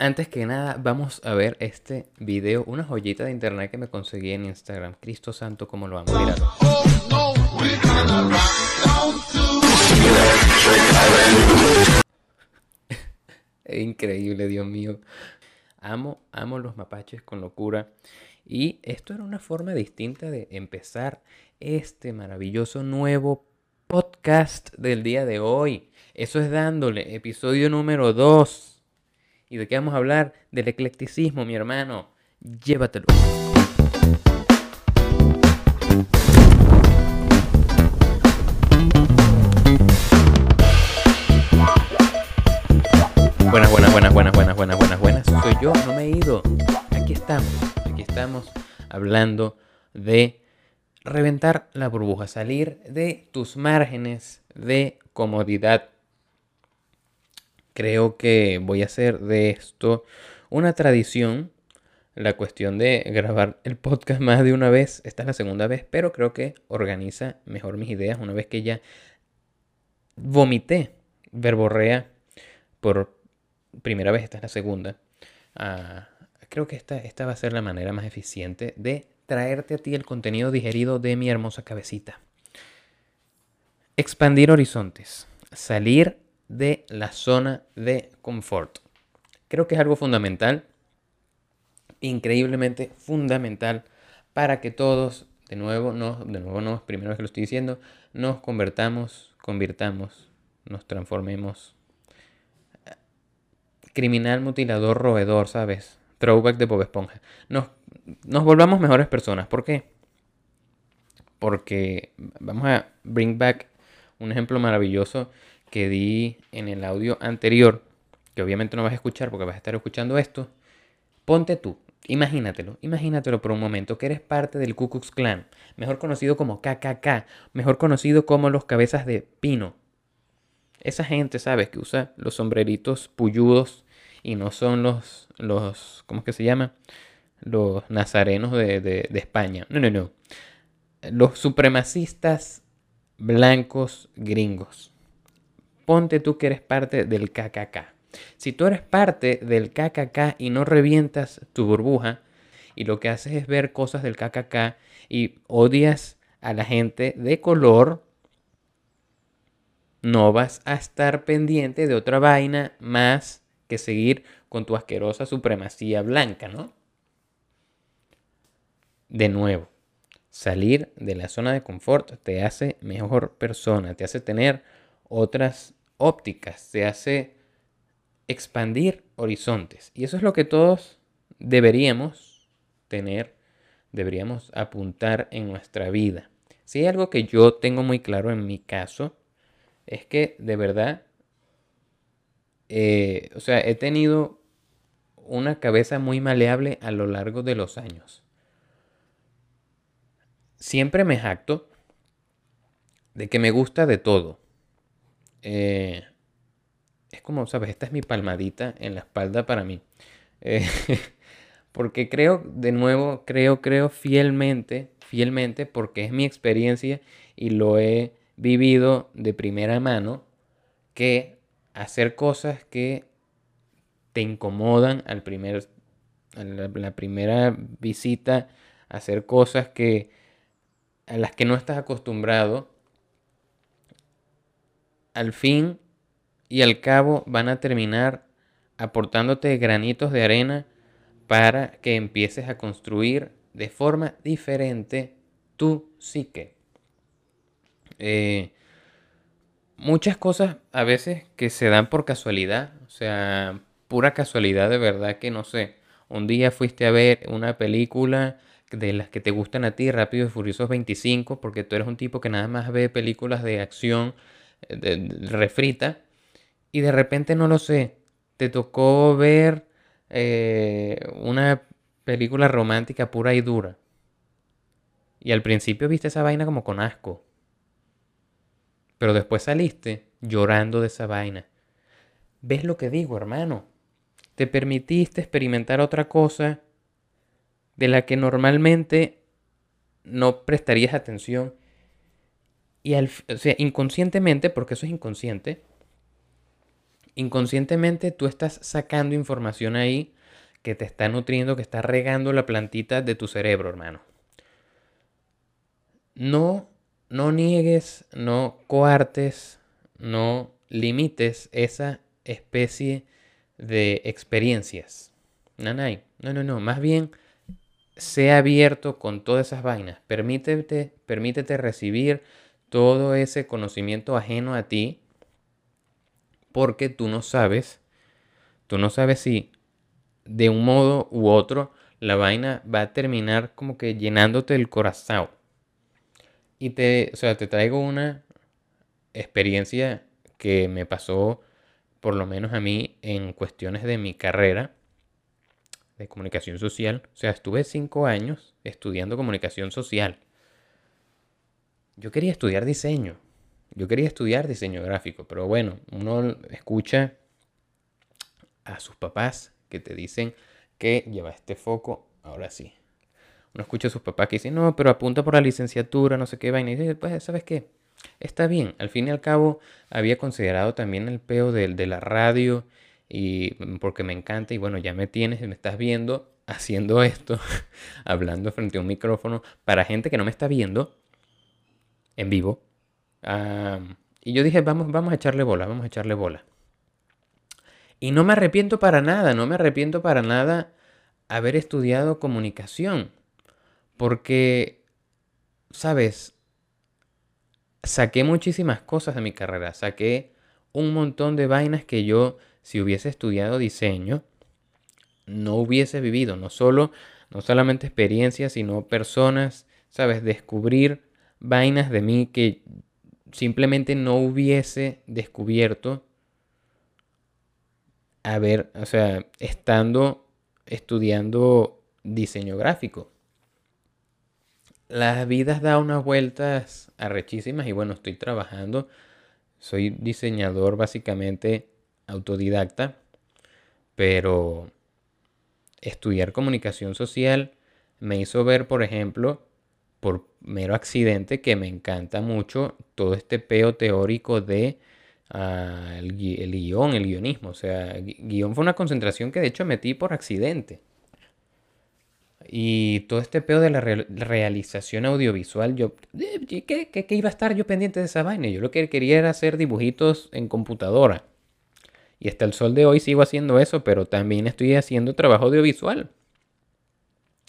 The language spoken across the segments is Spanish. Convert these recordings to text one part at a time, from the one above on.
Antes que nada, vamos a ver este video, una joyita de internet que me conseguí en Instagram. Cristo Santo, ¿cómo lo amo? Míralo. Increíble, Dios mío. Amo, amo los mapaches con locura. Y esto era una forma distinta de empezar este maravilloso nuevo podcast del día de hoy. Eso es dándole, episodio número 2. ¿Y de qué vamos a hablar? Del eclecticismo, mi hermano. Llévatelo. Buenas, buenas, buenas, buenas, buenas, buenas, buenas, buenas. Soy yo, no me he ido. Aquí estamos, aquí estamos hablando de reventar la burbuja, salir de tus márgenes de comodidad. Creo que voy a hacer de esto una tradición. La cuestión de grabar el podcast más de una vez, esta es la segunda vez, pero creo que organiza mejor mis ideas una vez que ya vomité, verborrea por primera vez, esta es la segunda. Ah, creo que esta, esta va a ser la manera más eficiente de traerte a ti el contenido digerido de mi hermosa cabecita. Expandir horizontes. Salir de la zona de confort. Creo que es algo fundamental, increíblemente fundamental para que todos, de nuevo, no, de nuevo no, primero que lo estoy diciendo, nos convertamos, convirtamos, nos transformemos. Criminal, mutilador, roedor, ¿sabes? Throwback de Bob Esponja. Nos, nos volvamos mejores personas. ¿Por qué? Porque vamos a bring back un ejemplo maravilloso que di en el audio anterior, que obviamente no vas a escuchar porque vas a estar escuchando esto. Ponte tú, imagínatelo, imagínatelo por un momento que eres parte del Ku Klux Klan, mejor conocido como KKK, mejor conocido como los cabezas de pino. Esa gente, ¿sabes? Que usa los sombreritos puyudos y no son los, los ¿cómo es que se llama? Los nazarenos de, de, de España. No, no, no. Los supremacistas blancos gringos. Ponte tú que eres parte del KKK. Si tú eres parte del KKK y no revientas tu burbuja y lo que haces es ver cosas del KKK y odias a la gente de color, no vas a estar pendiente de otra vaina más que seguir con tu asquerosa supremacía blanca, ¿no? De nuevo, salir de la zona de confort te hace mejor persona, te hace tener otras ópticas, te hace expandir horizontes. Y eso es lo que todos deberíamos tener, deberíamos apuntar en nuestra vida. Si hay algo que yo tengo muy claro en mi caso, es que de verdad, eh, o sea, he tenido una cabeza muy maleable a lo largo de los años. Siempre me jacto de que me gusta de todo. Eh, es como, ¿sabes? Esta es mi palmadita en la espalda para mí. Eh, porque creo, de nuevo, creo, creo fielmente, fielmente, porque es mi experiencia y lo he vivido de primera mano, que hacer cosas que te incomodan al primer, a la, la primera visita, hacer cosas que a las que no estás acostumbrado, al fin y al cabo van a terminar aportándote granitos de arena para que empieces a construir de forma diferente tu psique. Eh, muchas cosas a veces que se dan por casualidad, o sea, pura casualidad de verdad que no sé. Un día fuiste a ver una película de las que te gustan a ti, Rápido y Furiosos 25, porque tú eres un tipo que nada más ve películas de acción refrita, y de repente no lo sé, te tocó ver eh, una película romántica pura y dura. Y al principio viste esa vaina como con asco. Pero después saliste llorando de esa vaina. ¿Ves lo que digo, hermano? Te permitiste experimentar otra cosa de la que normalmente no prestarías atención. Y al, o sea, inconscientemente, porque eso es inconsciente, inconscientemente tú estás sacando información ahí que te está nutriendo, que está regando la plantita de tu cerebro, hermano. No, no niegues, no coartes, no limites esa especie de experiencias. Nanay, no, no, no, más bien sea abierto con todas esas vainas. Permítete, permítete recibir todo ese conocimiento ajeno a ti porque tú no sabes, tú no sabes si de un modo u otro la vaina va a terminar como que llenándote el corazón. Y te, o sea, te traigo una experiencia que me pasó por lo menos a mí en cuestiones de mi carrera de comunicación social. O sea, estuve cinco años estudiando comunicación social. Yo quería estudiar diseño. Yo quería estudiar diseño gráfico, pero bueno, uno escucha a sus papás que te dicen que lleva este foco, ahora sí. Uno escucha a sus papás que dicen, no, pero apunta por la licenciatura, no sé qué vaina. Y dice, pues, ¿sabes qué? Está bien. Al fin y al cabo, había considerado también el peo de, de la radio y porque me encanta y bueno, ya me tienes, me estás viendo haciendo esto, hablando frente a un micrófono para gente que no me está viendo en vivo. y yo dije, vamos, vamos a echarle bola, vamos a echarle bola. Y no me arrepiento para nada, no me arrepiento para nada haber estudiado comunicación. Porque, sabes, saqué muchísimas cosas de mi carrera, saqué un montón de vainas que yo si hubiese estudiado diseño, no hubiese vivido, no solo, no solamente experiencias, sino personas, ¿sabes? Descubrir vainas de mí que simplemente no hubiese descubierto a ver, o sea, estando estudiando diseño gráfico. Las vidas da unas vueltas arrechísimas y bueno, estoy trabajando. Soy diseñador básicamente autodidacta, pero estudiar comunicación social me hizo ver, por ejemplo, por mero accidente, que me encanta mucho todo este peo teórico de ah, el, guion, el guionismo. O sea, guion fue una concentración que de hecho metí por accidente. Y todo este peo de la realización audiovisual, yo, eh, ¿qué, ¿qué, iba a estar yo pendiente de esa vaina? Yo lo que quería era hacer dibujitos en computadora. Y hasta el sol de hoy sigo haciendo eso, pero también estoy haciendo trabajo audiovisual.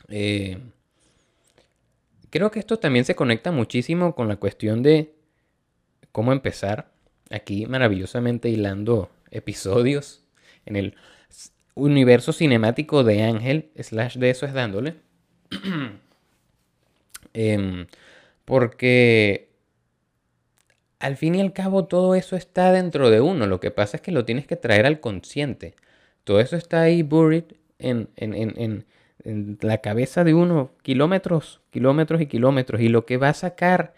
Eh, creo que esto también se conecta muchísimo con la cuestión de cómo empezar aquí maravillosamente hilando episodios en el universo cinemático de Ángel, slash de eso es dándole. Em, porque al fin y al cabo todo eso está dentro de uno. Lo que pasa es que lo tienes que traer al consciente. Todo eso está ahí buried en, en, la cabeza de uno, kilómetros, kilómetros y kilómetros. Y lo que va a sacar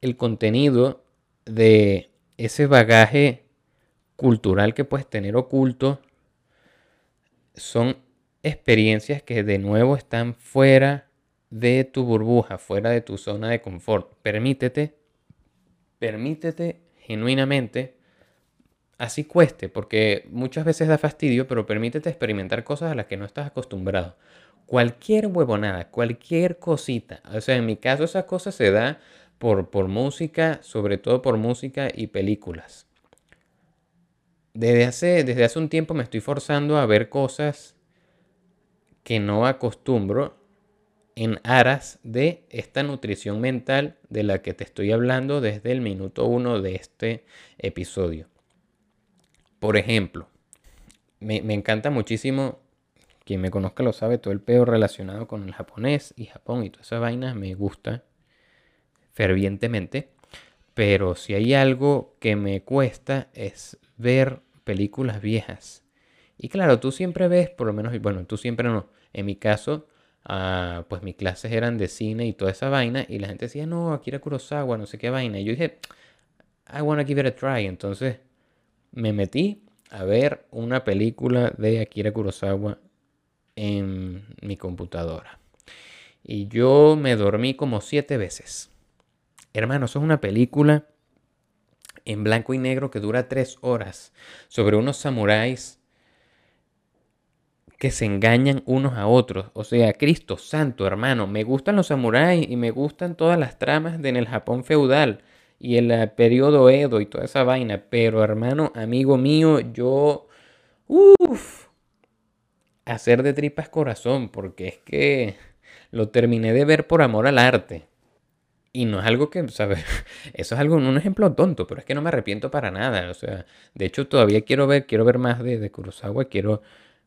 el contenido de ese bagaje cultural que puedes tener oculto son experiencias que de nuevo están fuera de tu burbuja, fuera de tu zona de confort. Permítete permítete genuinamente, así cueste, porque muchas veces da fastidio, pero permítete experimentar cosas a las que no estás acostumbrado. Cualquier huevonada, cualquier cosita. O sea, en mi caso esa cosa se da por, por música, sobre todo por música y películas. Desde hace, desde hace un tiempo me estoy forzando a ver cosas que no acostumbro en aras de esta nutrición mental de la que te estoy hablando desde el minuto uno de este episodio. Por ejemplo, me, encanta muchísimo, quien me conozca lo sabe, todo el peor relacionado con el japonés y Japón y todas esas vainas me gusta fervientemente. Pero si hay algo que me cuesta es ver películas viejas. Y claro, tú siempre ves, por lo menos, bueno, tú siempre no. En mi caso, pues mis clases eran de cine y toda esa vaina, y la gente decía, no, Akira Kurosawa, no sé qué vaina. Y yo dije, I wanna give it a try. Entonces me metí a ver una película de Akira Kurosawa en mi computadora. Y yo me dormí como siete veces. Hermano, eso es una película en blanco y negro que dura tres horas sobre unos samuráis que se engañan unos a otros. O sea, Cristo Santo, hermano, me gustan los samuráis y me gustan todas las tramas de en el Japón feudal y el eh, periodo Edo y toda esa vaina. Pero, hermano, amigo mío, yo... Uff. Hacer de tripas corazón, porque es que lo terminé de ver por amor al arte. Y no es algo que, ¿sabes? Eso es algo, un ejemplo tonto, pero es que no me arrepiento para nada. O sea, de hecho todavía quiero ver, quiero ver más de, de Kurosawa, quiero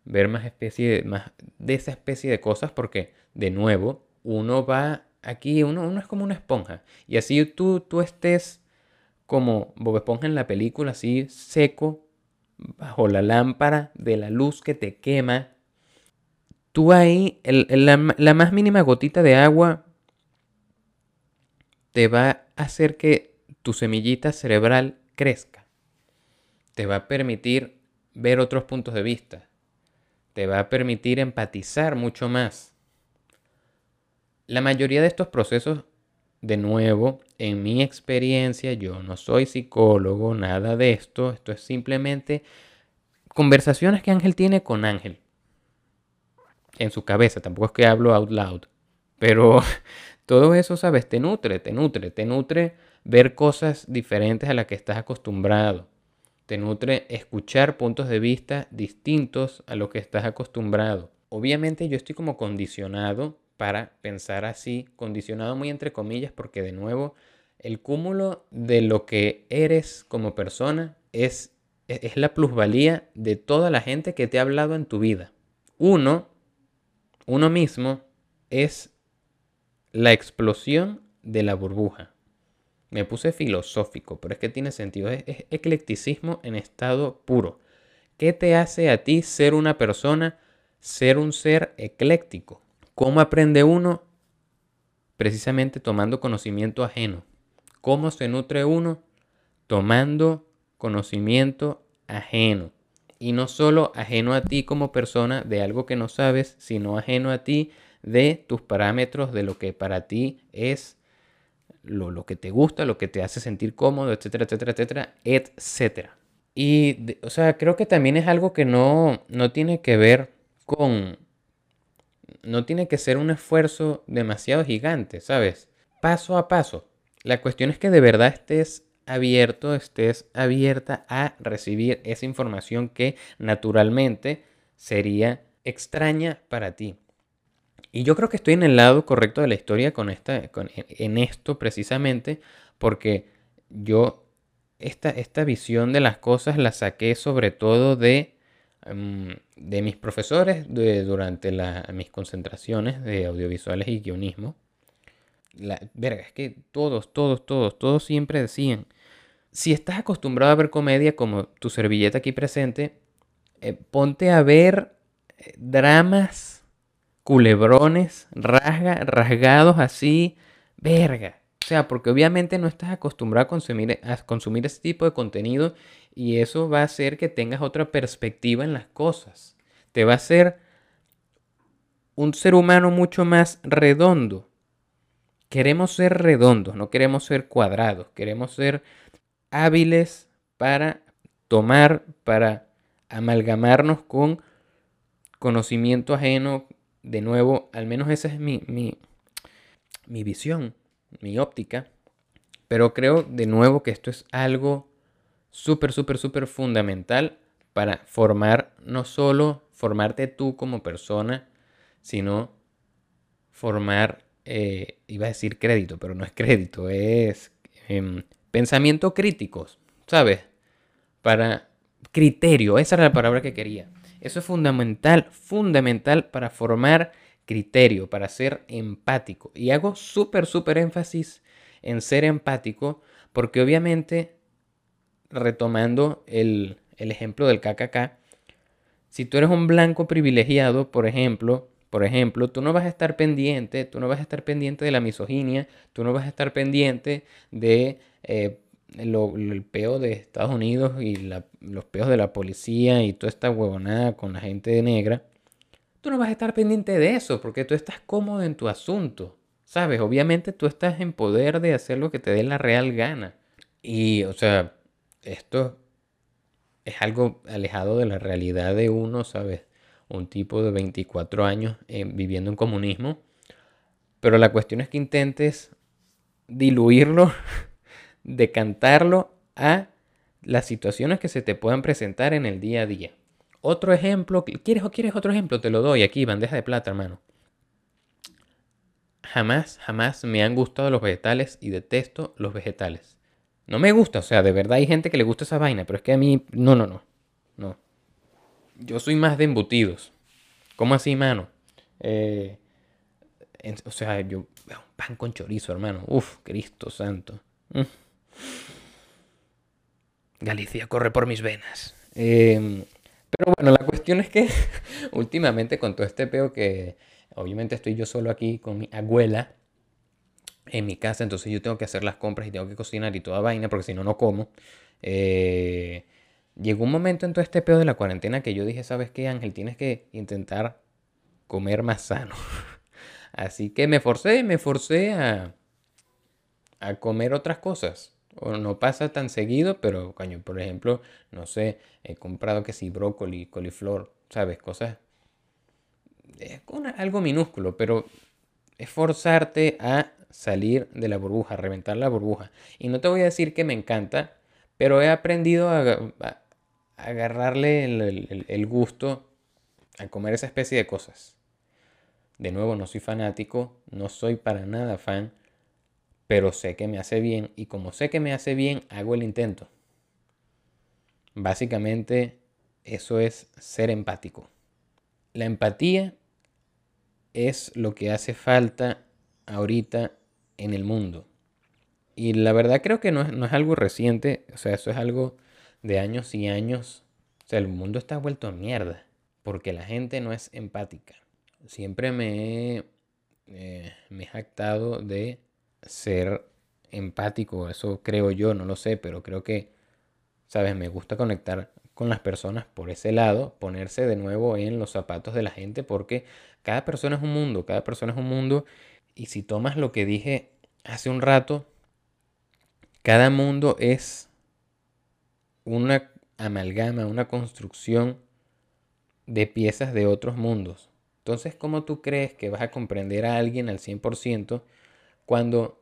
ver más, especie, más de esa especie de cosas porque, de nuevo, uno va aquí, uno, uno es como una esponja. Y así tú, tú estés como Bob Esponja en la película, así seco, bajo la lámpara de la luz que te quema. Tú ahí, la, más mínima gotita de agua te va a hacer que tu semillita cerebral crezca. Te va a permitir ver otros puntos de vista te va a permitir empatizar mucho más. La mayoría de estos procesos, de nuevo, en mi experiencia, yo no soy psicólogo, nada de esto, esto es simplemente conversaciones que Ángel tiene con Ángel. En su cabeza, tampoco es que hablo out loud, pero todo eso, sabes, te nutre, te nutre, te nutre ver cosas diferentes a las que estás acostumbrado te nutre escuchar puntos de vista distintos a lo que estás acostumbrado. Obviamente yo estoy como condicionado para pensar así, condicionado muy entre comillas, porque de nuevo el cúmulo de lo que eres como persona es, es la plusvalía de toda la gente que te ha hablado en tu vida. Uno, uno mismo, es la explosión de la burbuja. Me puse filosófico, pero es que tiene sentido. Es, eclecticismo en estado puro. ¿Qué te hace a ti ser una persona, ser un ser ecléctico? ¿Cómo aprende uno? Precisamente tomando conocimiento ajeno. ¿Cómo se nutre uno? Tomando conocimiento ajeno. Y no solo ajeno a ti como persona de algo que no sabes, sino ajeno a ti de tus parámetros, de lo que para ti es lo, que te gusta, lo que te hace sentir cómodo, etcétera, etcétera, etcétera, etcétera. Y, o sea, creo que también es algo que no, no tiene que ver con... No tiene que ser un esfuerzo demasiado gigante, ¿sabes? Paso a paso. La cuestión es que de verdad estés abierto, estés abierta a recibir esa información que naturalmente sería extraña para ti. Y yo creo que estoy en el lado correcto de la historia con esta, en esto precisamente, porque yo esta, esta visión de las cosas la saqué sobre todo de, mm, de mis profesores durante mis concentraciones de audiovisuales y guionismo. Verga, es que todos, todos, todos, todos siempre decían, si estás acostumbrado a ver comedia como tu servilleta aquí presente, eh, ponte a ver eh, dramas culebrones, rasga, rasgados así, verga. O sea, porque obviamente no estás acostumbrado a consumir, a consumir ese tipo de contenido y eso va a hacer que tengas otra perspectiva en las cosas. Te va a hacer un ser humano mucho más redondo. Queremos ser redondos, no queremos ser cuadrados, queremos ser hábiles para tomar, para amalgamarnos con conocimiento ajeno, de nuevo, al menos esa es mi, mi, mi visión, mi óptica. Pero creo de nuevo que esto es algo súper, súper, súper fundamental para formar, no solo formarte tú como persona, sino formar, eh, iba a decir crédito, pero no es crédito, es em, pensamiento críticos, ¿sabes? Para criterio, esa era la palabra que quería. Eso es fundamental, fundamental para formar criterio, para ser empático. Y hago súper, súper énfasis en ser empático porque obviamente, retomando el, ejemplo del KKK, si tú eres un blanco privilegiado, por ejemplo, por ejemplo, tú no vas a estar pendiente, tú no vas a estar pendiente de la misoginia, tú no vas a estar pendiente de eh, peo de Estados Unidos y los peos de la policía y toda esta huevonada con la gente negra, tú no vas a estar pendiente de eso porque tú estás cómodo en tu asunto. ¿Sabes? Obviamente tú estás en poder de hacer lo que te dé la real gana. Y, o sea, esto es algo alejado de la realidad de uno, ¿sabes? Un tipo de 24 años eh, viviendo en comunismo. Pero la cuestión es que intentes diluirlo, decantarlo a las situaciones que se te puedan presentar en el día a día. Otro ejemplo, ¿quieres o quieres otro ejemplo? Te lo doy aquí, bandeja de plata, hermano. Jamás, jamás me han gustado los vegetales y detesto los vegetales. No me gusta, o sea, de verdad hay gente que le gusta esa vaina, pero es que a mí, no, no, no, no. Yo soy más de embutidos. ¿Cómo así, mano? Eh, o sea, yo, un pan con chorizo, hermano. Uf, Cristo santo. Mm. Galicia corre por mis venas. Em, pero bueno, la cuestión es que últimamente con todo este peo que obviamente estoy yo solo aquí con mi abuela en mi casa, entonces yo tengo que hacer las compras y tengo que cocinar y toda vaina porque si no, no como. Eh, llegó un momento en todo este peo de la cuarentena que yo dije, ¿sabes qué, Ángel? Tienes que intentar comer más sano. Así que me forcé, me forcé a, a comer otras cosas o no pasa tan seguido, pero coño, por ejemplo, no sé, he comprado que sí, brócoli, coliflor, ¿sabes? Cosas. Es algo minúsculo, pero es forzarte a salir de la burbuja, reventar la burbuja. Y no te voy a decir que me encanta, pero he aprendido a, agarrarle el gusto a comer esa especie de cosas. De nuevo, no soy fanático, no soy para nada fan pero sé que me hace bien y como sé que me hace bien, hago el intento. Básicamente, eso es ser empático. La empatía es lo que hace falta ahorita en el mundo. Y la verdad creo que no es, no es algo reciente, o sea, eso es algo de años y años. O sea, el mundo está vuelto a mierda porque la gente no es empática. Siempre me he, eh, me he jactado de ser empático, eso creo yo, no lo sé, pero creo que, sabes, me gusta conectar con las personas por ese lado, ponerse de nuevo en los zapatos de la gente, porque cada persona es un mundo, cada persona es un mundo, y si tomas lo que dije hace un rato, cada mundo es una amalgama, una construcción de piezas de otros mundos. Entonces, ¿cómo tú crees que vas a comprender a alguien al 100% cuando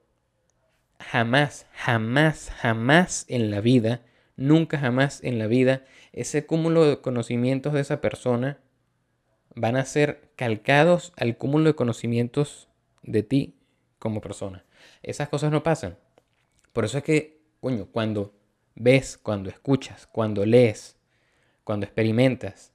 jamás, jamás, jamás en la vida, nunca jamás en la vida, ese cúmulo de conocimientos de esa persona van a ser calcados al cúmulo de conocimientos de ti como persona. Esas cosas no pasan. Por eso es que, coño, cuando ves, cuando escuchas, cuando lees, cuando experimentas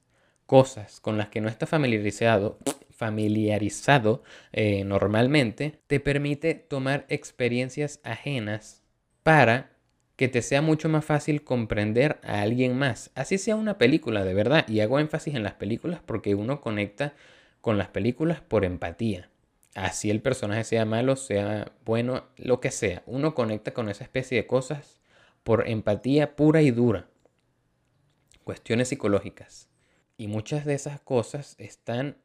cosas con las que no estás familiarizado, familiarizado eh, normalmente, te permite tomar experiencias ajenas para que te sea mucho más fácil comprender a alguien más. Así sea una película, de verdad. Y hago énfasis en las películas porque uno conecta con las películas por empatía. Así el personaje sea malo, sea bueno, lo que sea. Uno conecta con esa especie de cosas por empatía pura y dura. Cuestiones psicológicas. Y muchas de esas cosas están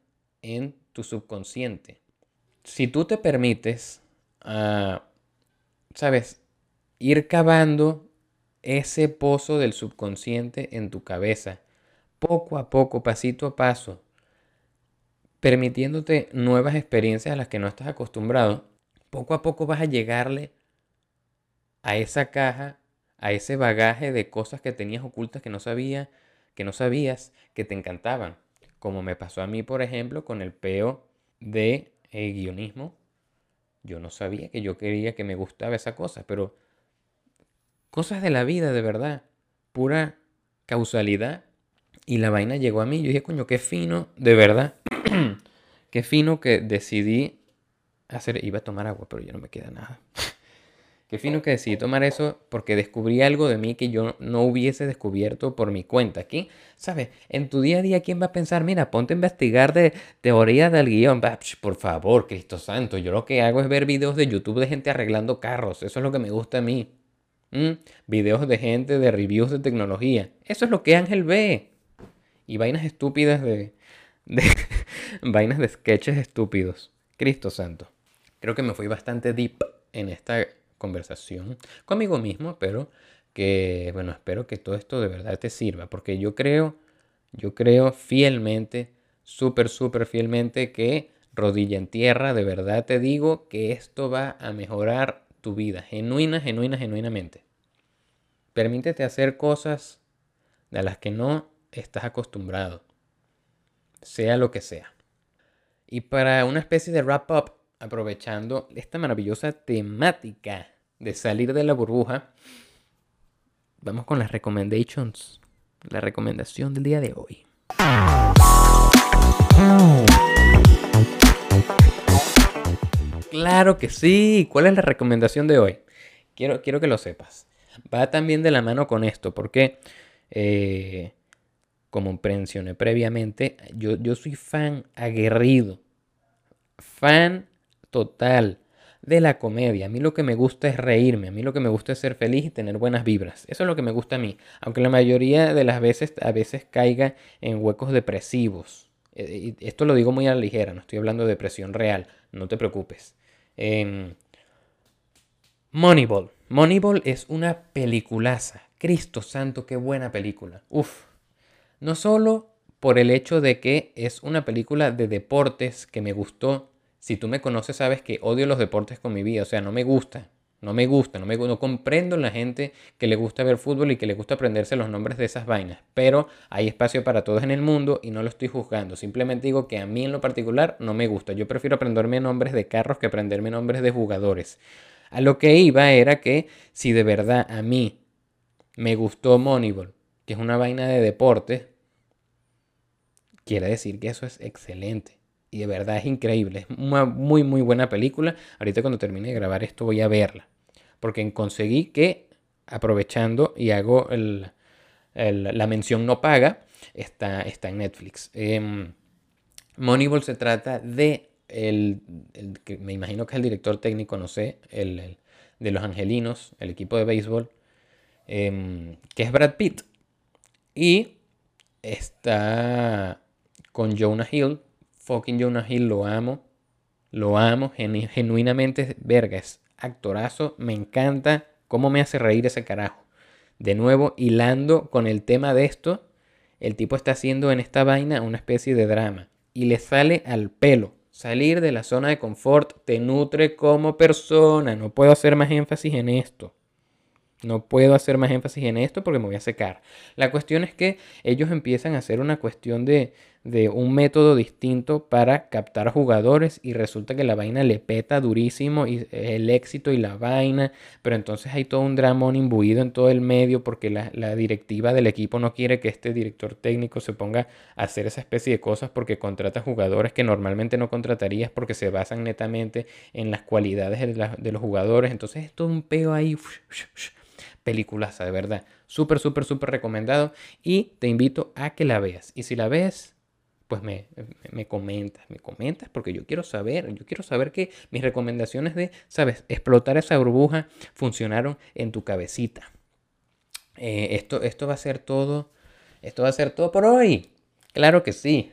en tu subconsciente. Si tú te permites, ah, sabes, ir cavando ese pozo del subconsciente en tu cabeza, poco a poco, pasito a paso, permitiéndote nuevas experiencias a las que no estás acostumbrado, poco a poco vas a llegarle a esa caja, a ese bagaje de cosas que tenías ocultas que no sabía, que no sabías, que te encantaban como me pasó a mí, por ejemplo, con el peo de eh, guionismo. Yo no sabía que yo quería que me gustaba esa cosa, pero cosas de la vida, de verdad, pura causalidad. Y la vaina llegó a mí. Yo dije, coño, qué fino, de verdad, qué fino que decidí hacer. Iba a tomar agua, pero ya no me queda nada. Qué fino que decidí tomar eso porque descubrí algo de mí que yo no hubiese descubierto por mi cuenta. Aquí, ¿sabes? En tu día a día, ¿quién va a pensar? Mira, ponte a investigar de teoría del guion. Por favor, Cristo Santo. Yo lo que hago es ver videos de YouTube de gente arreglando carros. Eso es lo que me gusta a mí. Videos de gente de reviews de tecnología. Eso es lo que Ángel ve. Y vainas estúpidas de... de vainas de sketches estúpidos. Cristo Santo. Creo que me fui bastante deep en esta conversación conmigo mismo, pero que, bueno, espero que todo esto de verdad te sirva, porque yo creo, yo creo fielmente, súper, súper fielmente que rodilla en tierra, de verdad te digo que esto va a mejorar tu vida, genuina, genuina, genuinamente. Permítete hacer cosas de las que no estás acostumbrado, sea lo que sea. Y para una especie de wrap up, aprovechando esta maravillosa temática de salir de la burbuja, vamos con las recommendations. La recomendación del día de hoy. Claro que sí. ¿Cuál es la recomendación de hoy? Quiero, quiero que lo sepas. Va también de la mano con esto, porque eh, como mencioné previamente, yo, yo soy fan aguerrido, fan total de la comedia. A mí lo que me gusta es reírme, a mí lo que me gusta es ser feliz y tener buenas vibras. Eso es lo que me gusta a mí, aunque la mayoría de las veces a veces caiga en huecos depresivos. Eh, esto lo digo muy a la ligera, no estoy hablando de depresión real, no te preocupes. Em, Moneyball. Moneyball es una peliculaza. Cristo santo, qué buena película. Uf. No solo por el hecho de que es una película de deportes que me gustó si tú me conoces, sabes que odio los deportes con mi vida. O sea, no me gusta. No me gusta. No, me, no comprendo la gente que le gusta ver fútbol y que le gusta aprenderse los nombres de esas vainas. Pero hay espacio para todos en el mundo y no lo estoy juzgando. Simplemente digo que a mí en lo particular no me gusta. Yo prefiero aprenderme nombres de carros que aprenderme nombres de jugadores. A lo que iba era que si de verdad a mí me gustó Moneyball, que es una vaina de deporte, quiere decir que eso es excelente y de verdad es increíble. Es una muy, muy buena película. Ahorita cuando termine de grabar esto voy a verla. Porque conseguí que, aprovechando y hago la mención no paga, está, está en Netflix. Em, Moneyball se trata de, el, me imagino que es el director técnico, no sé, el, de los Angelinos, el equipo de béisbol, em, que es Brad Pitt. Y está con Jonah Hill, fucking Jonah Hill lo amo. Lo amo, genuinamente, vergas. Actorazo, me encanta cómo me hace reír ese carajo. De nuevo, hilando con el tema de esto, el tipo está haciendo en esta vaina una especie de drama. Y le sale al pelo. Salir de la zona de confort te nutre como persona. No puedo hacer más énfasis en esto. No puedo hacer más énfasis en esto porque me voy a secar. La cuestión es que ellos empiezan a hacer una cuestión de, de un método distinto para captar jugadores y resulta que la vaina le peta durísimo y el éxito y la vaina, pero entonces hay todo un dramón imbuido en todo el medio porque la, la, directiva del equipo no quiere que este director técnico se ponga a hacer esa especie de cosas porque contrata jugadores que normalmente no contratarías porque se basan netamente en las cualidades de, de los jugadores, entonces es todo un peo ahí peliculaza, de verdad. Súper, súper, súper recomendado. Y te invito a que la veas. Y si la ves, pues me, me, comentas, me comentas, porque yo quiero saber, yo quiero saber que mis recomendaciones de, sabes, explotar esa burbuja funcionaron en tu cabecita. Eh, esto, esto va a ser todo, esto va a ser todo por hoy. Claro que sí.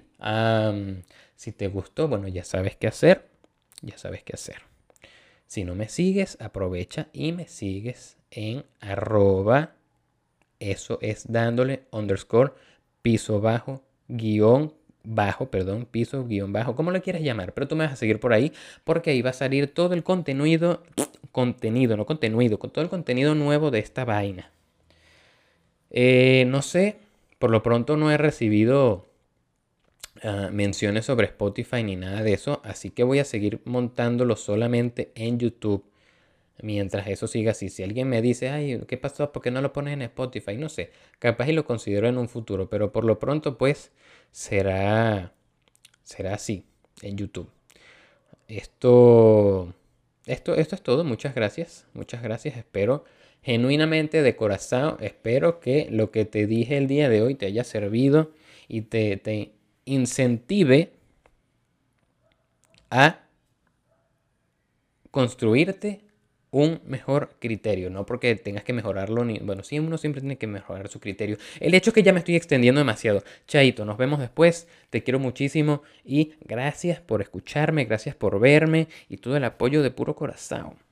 si te gustó, bueno, ya sabes qué hacer, ya sabes qué hacer. Si no me sigues, aprovecha y me sigues en arroba, eso es dándole underscore piso bajo, guion bajo, perdón, piso guion bajo, como lo quieras llamar, pero tú me vas a seguir por ahí porque ahí va a salir todo el contenido, contenido, no contenido, con todo el contenido nuevo de esta vaina. Eh, no sé, por lo pronto no he recibido uh, menciones sobre Spotify ni nada de eso, así que voy a seguir montándolo solamente en YouTube mientras eso siga así. Si alguien me dice, ay, ¿qué pasó? ¿Por qué no lo pones en Spotify? No sé, capaz y lo considero en un futuro, pero por lo pronto pues será, será así en YouTube. Esto, esto, esto es todo, muchas gracias, muchas gracias, espero genuinamente de corazón, espero que lo que te dije el día de hoy te haya servido y te, te incentive a construirte un mejor criterio, no porque tengas que mejorarlo, ni, bueno, sí, uno siempre tiene que mejorar su criterio. El hecho es que ya me estoy extendiendo demasiado. Chaito, nos vemos después, te quiero muchísimo y gracias por escucharme, gracias por verme y todo el apoyo de puro corazón.